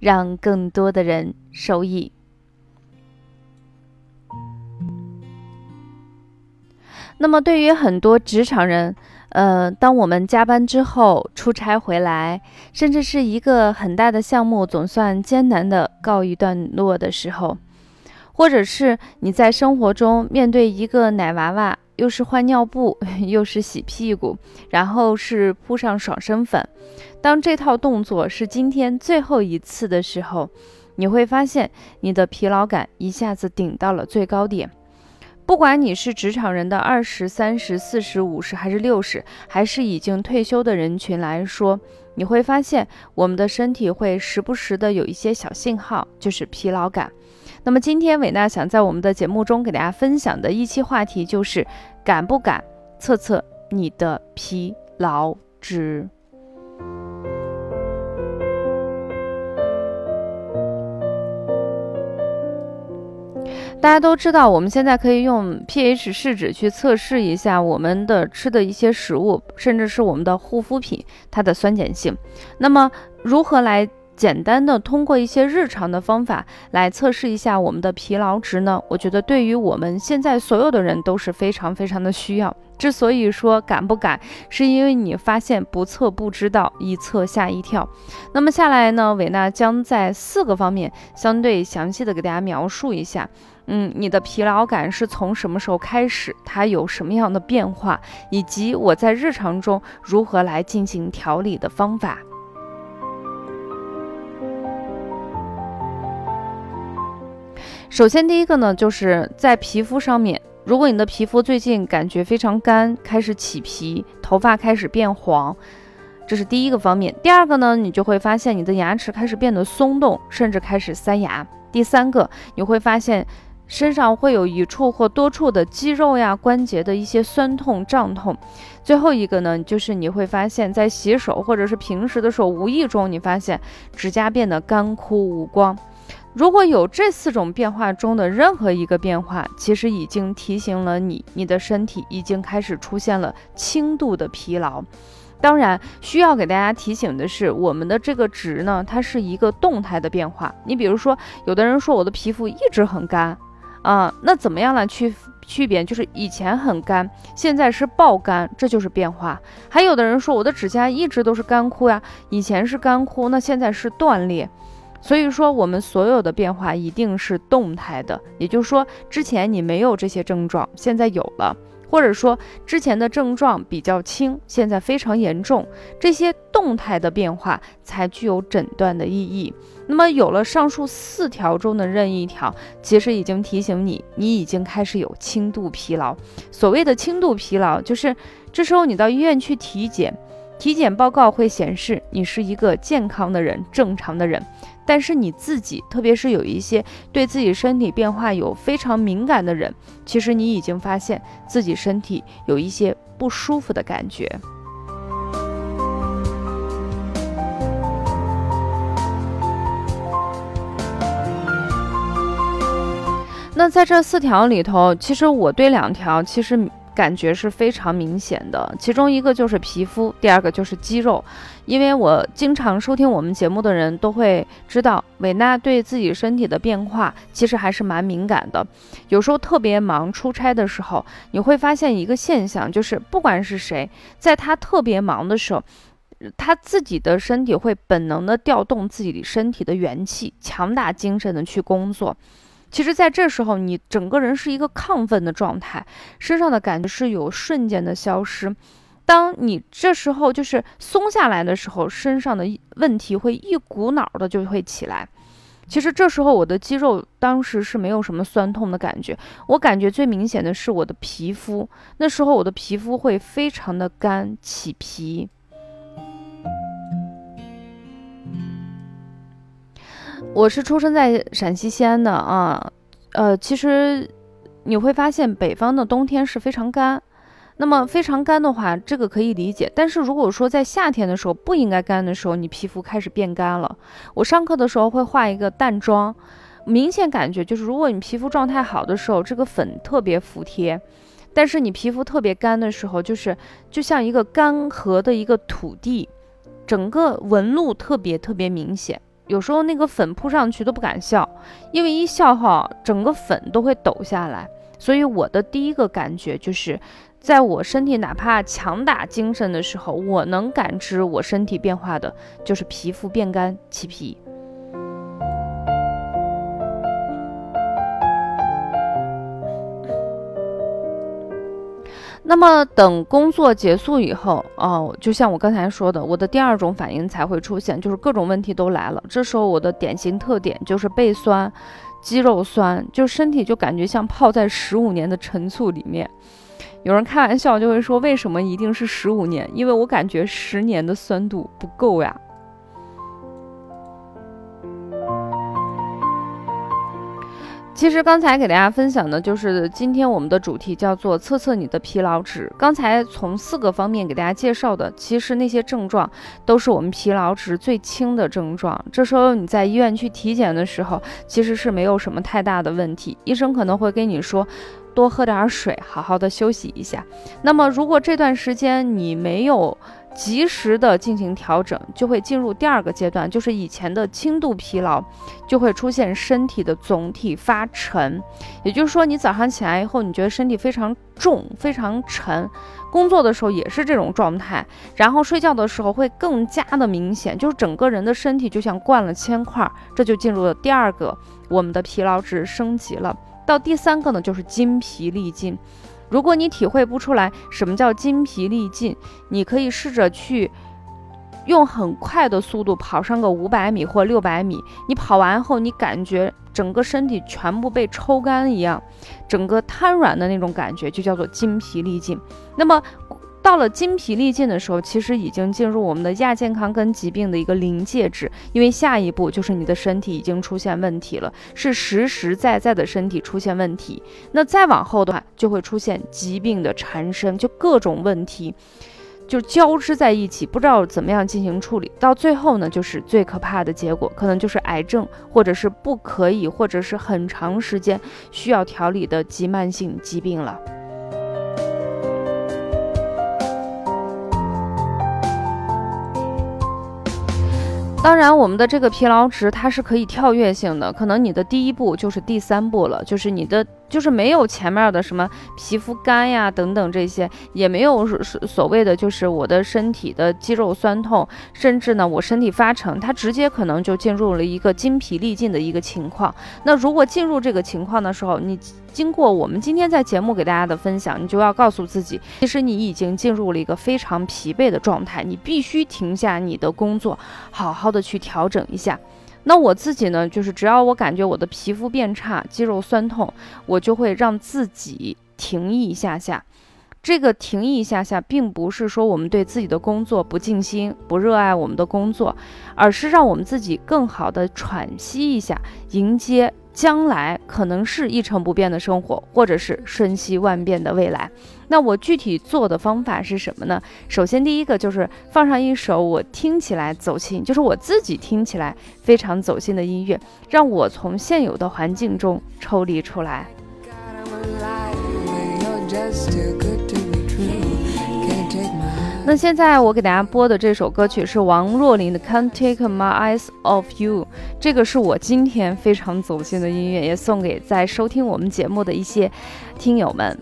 让更多的人受益。那么，对于很多职场人，呃，当我们加班之后出差回来，甚至是一个很大的项目总算艰难的告一段落的时候，或者是你在生活中面对一个奶娃娃。又是换尿布，又是洗屁股，然后是铺上爽身粉。当这套动作是今天最后一次的时候，你会发现你的疲劳感一下子顶到了最高点。不管你是职场人的二十三十、四十五十，还是六十，还是已经退休的人群来说，你会发现我们的身体会时不时的有一些小信号，就是疲劳感。那么今天伟娜想在我们的节目中给大家分享的一期话题就是。敢不敢测测你的疲劳值？大家都知道，我们现在可以用 pH 试纸去测试一下我们的吃的一些食物，甚至是我们的护肤品它的酸碱性。那么，如何来？简单的通过一些日常的方法来测试一下我们的疲劳值呢？我觉得对于我们现在所有的人都是非常非常的需要。之所以说敢不敢，是因为你发现不测不知道，一测吓一跳。那么下来呢，伟娜将在四个方面相对详细的给大家描述一下。嗯，你的疲劳感是从什么时候开始？它有什么样的变化？以及我在日常中如何来进行调理的方法。首先，第一个呢，就是在皮肤上面，如果你的皮肤最近感觉非常干，开始起皮，头发开始变黄，这是第一个方面。第二个呢，你就会发现你的牙齿开始变得松动，甚至开始塞牙。第三个，你会发现身上会有一处或多处的肌肉呀、关节的一些酸痛、胀痛。最后一个呢，就是你会发现在洗手或者是平时的时候，无意中你发现指甲变得干枯无光。如果有这四种变化中的任何一个变化，其实已经提醒了你，你的身体已经开始出现了轻度的疲劳。当然，需要给大家提醒的是，我们的这个值呢，它是一个动态的变化。你比如说，有的人说我的皮肤一直很干，啊，那怎么样来区区别？就是以前很干，现在是爆干，这就是变化。还有的人说我的指甲一直都是干枯呀，以前是干枯，那现在是断裂。所以说，我们所有的变化一定是动态的，也就是说，之前你没有这些症状，现在有了，或者说之前的症状比较轻，现在非常严重，这些动态的变化才具有诊断的意义。那么，有了上述四条中的任意一条，其实已经提醒你，你已经开始有轻度疲劳。所谓的轻度疲劳，就是这时候你到医院去体检，体检报告会显示你是一个健康的人，正常的人。但是你自己，特别是有一些对自己身体变化有非常敏感的人，其实你已经发现自己身体有一些不舒服的感觉。那在这四条里头，其实我对两条其实。感觉是非常明显的，其中一个就是皮肤，第二个就是肌肉。因为我经常收听我们节目的人都会知道，伟娜对自己身体的变化其实还是蛮敏感的。有时候特别忙出差的时候，你会发现一个现象，就是不管是谁，在他特别忙的时候，他自己的身体会本能的调动自己身体的元气，强打精神的去工作。其实，在这时候，你整个人是一个亢奋的状态，身上的感觉是有瞬间的消失。当你这时候就是松下来的时候，身上的问题会一股脑的就会起来。其实这时候，我的肌肉当时是没有什么酸痛的感觉，我感觉最明显的是我的皮肤。那时候我的皮肤会非常的干，起皮。我是出生在陕西西安的啊，呃，其实你会发现北方的冬天是非常干。那么非常干的话，这个可以理解。但是如果说在夏天的时候不应该干的时候，你皮肤开始变干了。我上课的时候会画一个淡妆，明显感觉就是，如果你皮肤状态好的时候，这个粉特别服帖；但是你皮肤特别干的时候，就是就像一个干涸的一个土地，整个纹路特别特别明显。有时候那个粉扑上去都不敢笑，因为一笑哈，整个粉都会抖下来。所以我的第一个感觉就是。在我身体哪怕强打精神的时候，我能感知我身体变化的，就是皮肤变干、起皮。那么等工作结束以后，哦，就像我刚才说的，我的第二种反应才会出现，就是各种问题都来了。这时候我的典型特点就是背酸、肌肉酸，就身体就感觉像泡在十五年的陈醋里面。有人开玩笑就会说：“为什么一定是十五年？因为我感觉十年的酸度不够呀。”其实刚才给大家分享的就是今天我们的主题叫做“测测你的疲劳值”。刚才从四个方面给大家介绍的，其实那些症状都是我们疲劳值最轻的症状。这时候你在医院去体检的时候，其实是没有什么太大的问题，医生可能会跟你说。多喝点水，好好的休息一下。那么，如果这段时间你没有及时的进行调整，就会进入第二个阶段，就是以前的轻度疲劳，就会出现身体的总体发沉。也就是说，你早上起来以后，你觉得身体非常重、非常沉，工作的时候也是这种状态，然后睡觉的时候会更加的明显，就是整个人的身体就像灌了铅块，这就进入了第二个，我们的疲劳值升级了。到第三个呢，就是筋疲力尽。如果你体会不出来什么叫筋疲力尽，你可以试着去用很快的速度跑上个五百米或六百米。你跑完后，你感觉整个身体全部被抽干一样，整个瘫软的那种感觉，就叫做筋疲力尽。那么。到了筋疲力尽的时候，其实已经进入我们的亚健康跟疾病的一个临界值，因为下一步就是你的身体已经出现问题了，是实实在在的身体出现问题。那再往后的话，就会出现疾病的缠身，就各种问题就交织在一起，不知道怎么样进行处理。到最后呢，就是最可怕的结果，可能就是癌症，或者是不可以，或者是很长时间需要调理的急慢性疾病了。当然，我们的这个疲劳值它是可以跳跃性的，可能你的第一步就是第三步了，就是你的。就是没有前面的什么皮肤干呀等等这些，也没有所所谓的就是我的身体的肌肉酸痛，甚至呢我身体发沉，它直接可能就进入了一个筋疲力尽的一个情况。那如果进入这个情况的时候，你经过我们今天在节目给大家的分享，你就要告诉自己，其实你已经进入了一个非常疲惫的状态，你必须停下你的工作，好好的去调整一下。那我自己呢，就是只要我感觉我的皮肤变差、肌肉酸痛，我就会让自己停一下下。这个停一下下，并不是说我们对自己的工作不尽心、不热爱我们的工作，而是让我们自己更好的喘息一下，迎接。将来可能是一成不变的生活，或者是瞬息万变的未来。那我具体做的方法是什么呢？首先，第一个就是放上一首我听起来走心，就是我自己听起来非常走心的音乐，让我从现有的环境中抽离出来。那现在我给大家播的这首歌曲是王若琳的《Can't Take My Eyes Off You》，这个是我今天非常走心的音乐，也送给在收听我们节目的一些听友们。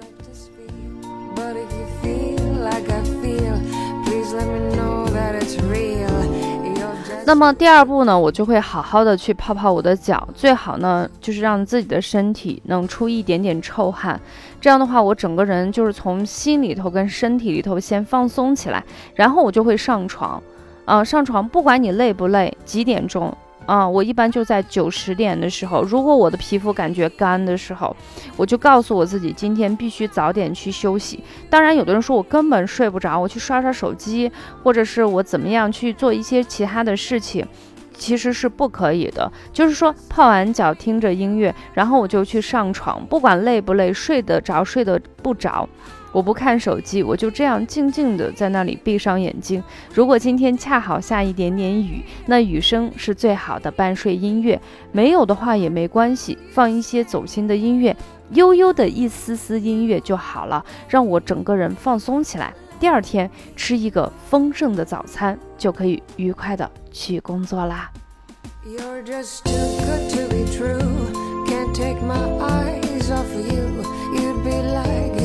那么第二步呢，我就会好好的去泡泡我的脚，最好呢就是让自己的身体能出一点点臭汗，这样的话我整个人就是从心里头跟身体里头先放松起来，然后我就会上床，啊上床，不管你累不累，几点钟。啊，我一般就在九十点的时候，如果我的皮肤感觉干的时候，我就告诉我自己今天必须早点去休息。当然，有的人说我根本睡不着，我去刷刷手机，或者是我怎么样去做一些其他的事情，其实是不可以的。就是说，泡完脚听着音乐，然后我就去上床，不管累不累，睡得着睡得不着。我不看手机，我就这样静静的在那里闭上眼睛。如果今天恰好下一点点雨，那雨声是最好的伴睡音乐。没有的话也没关系，放一些走心的音乐，悠悠的一丝丝音乐就好了，让我整个人放松起来。第二天吃一个丰盛的早餐，就可以愉快的去工作啦。You're just too good to be true. Can't take my eyes off you. You'd be like.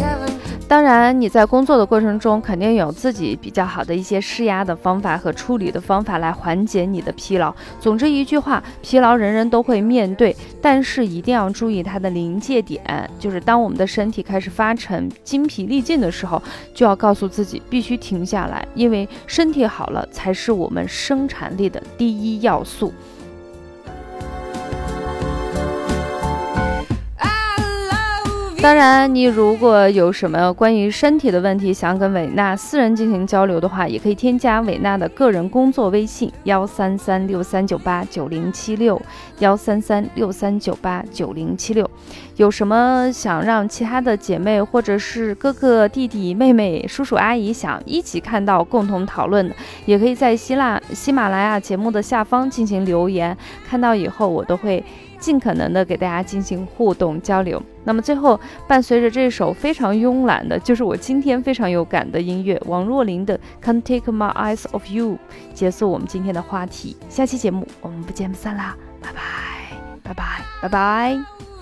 当然，你在工作的过程中，肯定有自己比较好的一些施压的方法和处理的方法来缓解你的疲劳。总之一句话，疲劳人人都会面对，但是一定要注意它的临界点，就是当我们的身体开始发沉、精疲力尽的时候，就要告诉自己必须停下来，因为身体好了才是我们生产力的第一要素。当然，你如果有什么关于身体的问题，想跟伟娜私人进行交流的话，也可以添加伟娜的个人工作微信：幺三三六三九八九零七六，幺三三六三九八九零七六。有什么想让其他的姐妹或者是哥哥、弟弟、妹妹、叔叔、阿姨想一起看到、共同讨论的，也可以在希腊喜马拉雅节目的下方进行留言，看到以后我都会。尽可能的给大家进行互动交流。那么最后，伴随着这首非常慵懒的，就是我今天非常有感的音乐，王若琳的《Can't Take My Eyes Off You》，结束我们今天的话题。下期节目我们不见不散啦！拜拜，拜拜，拜拜。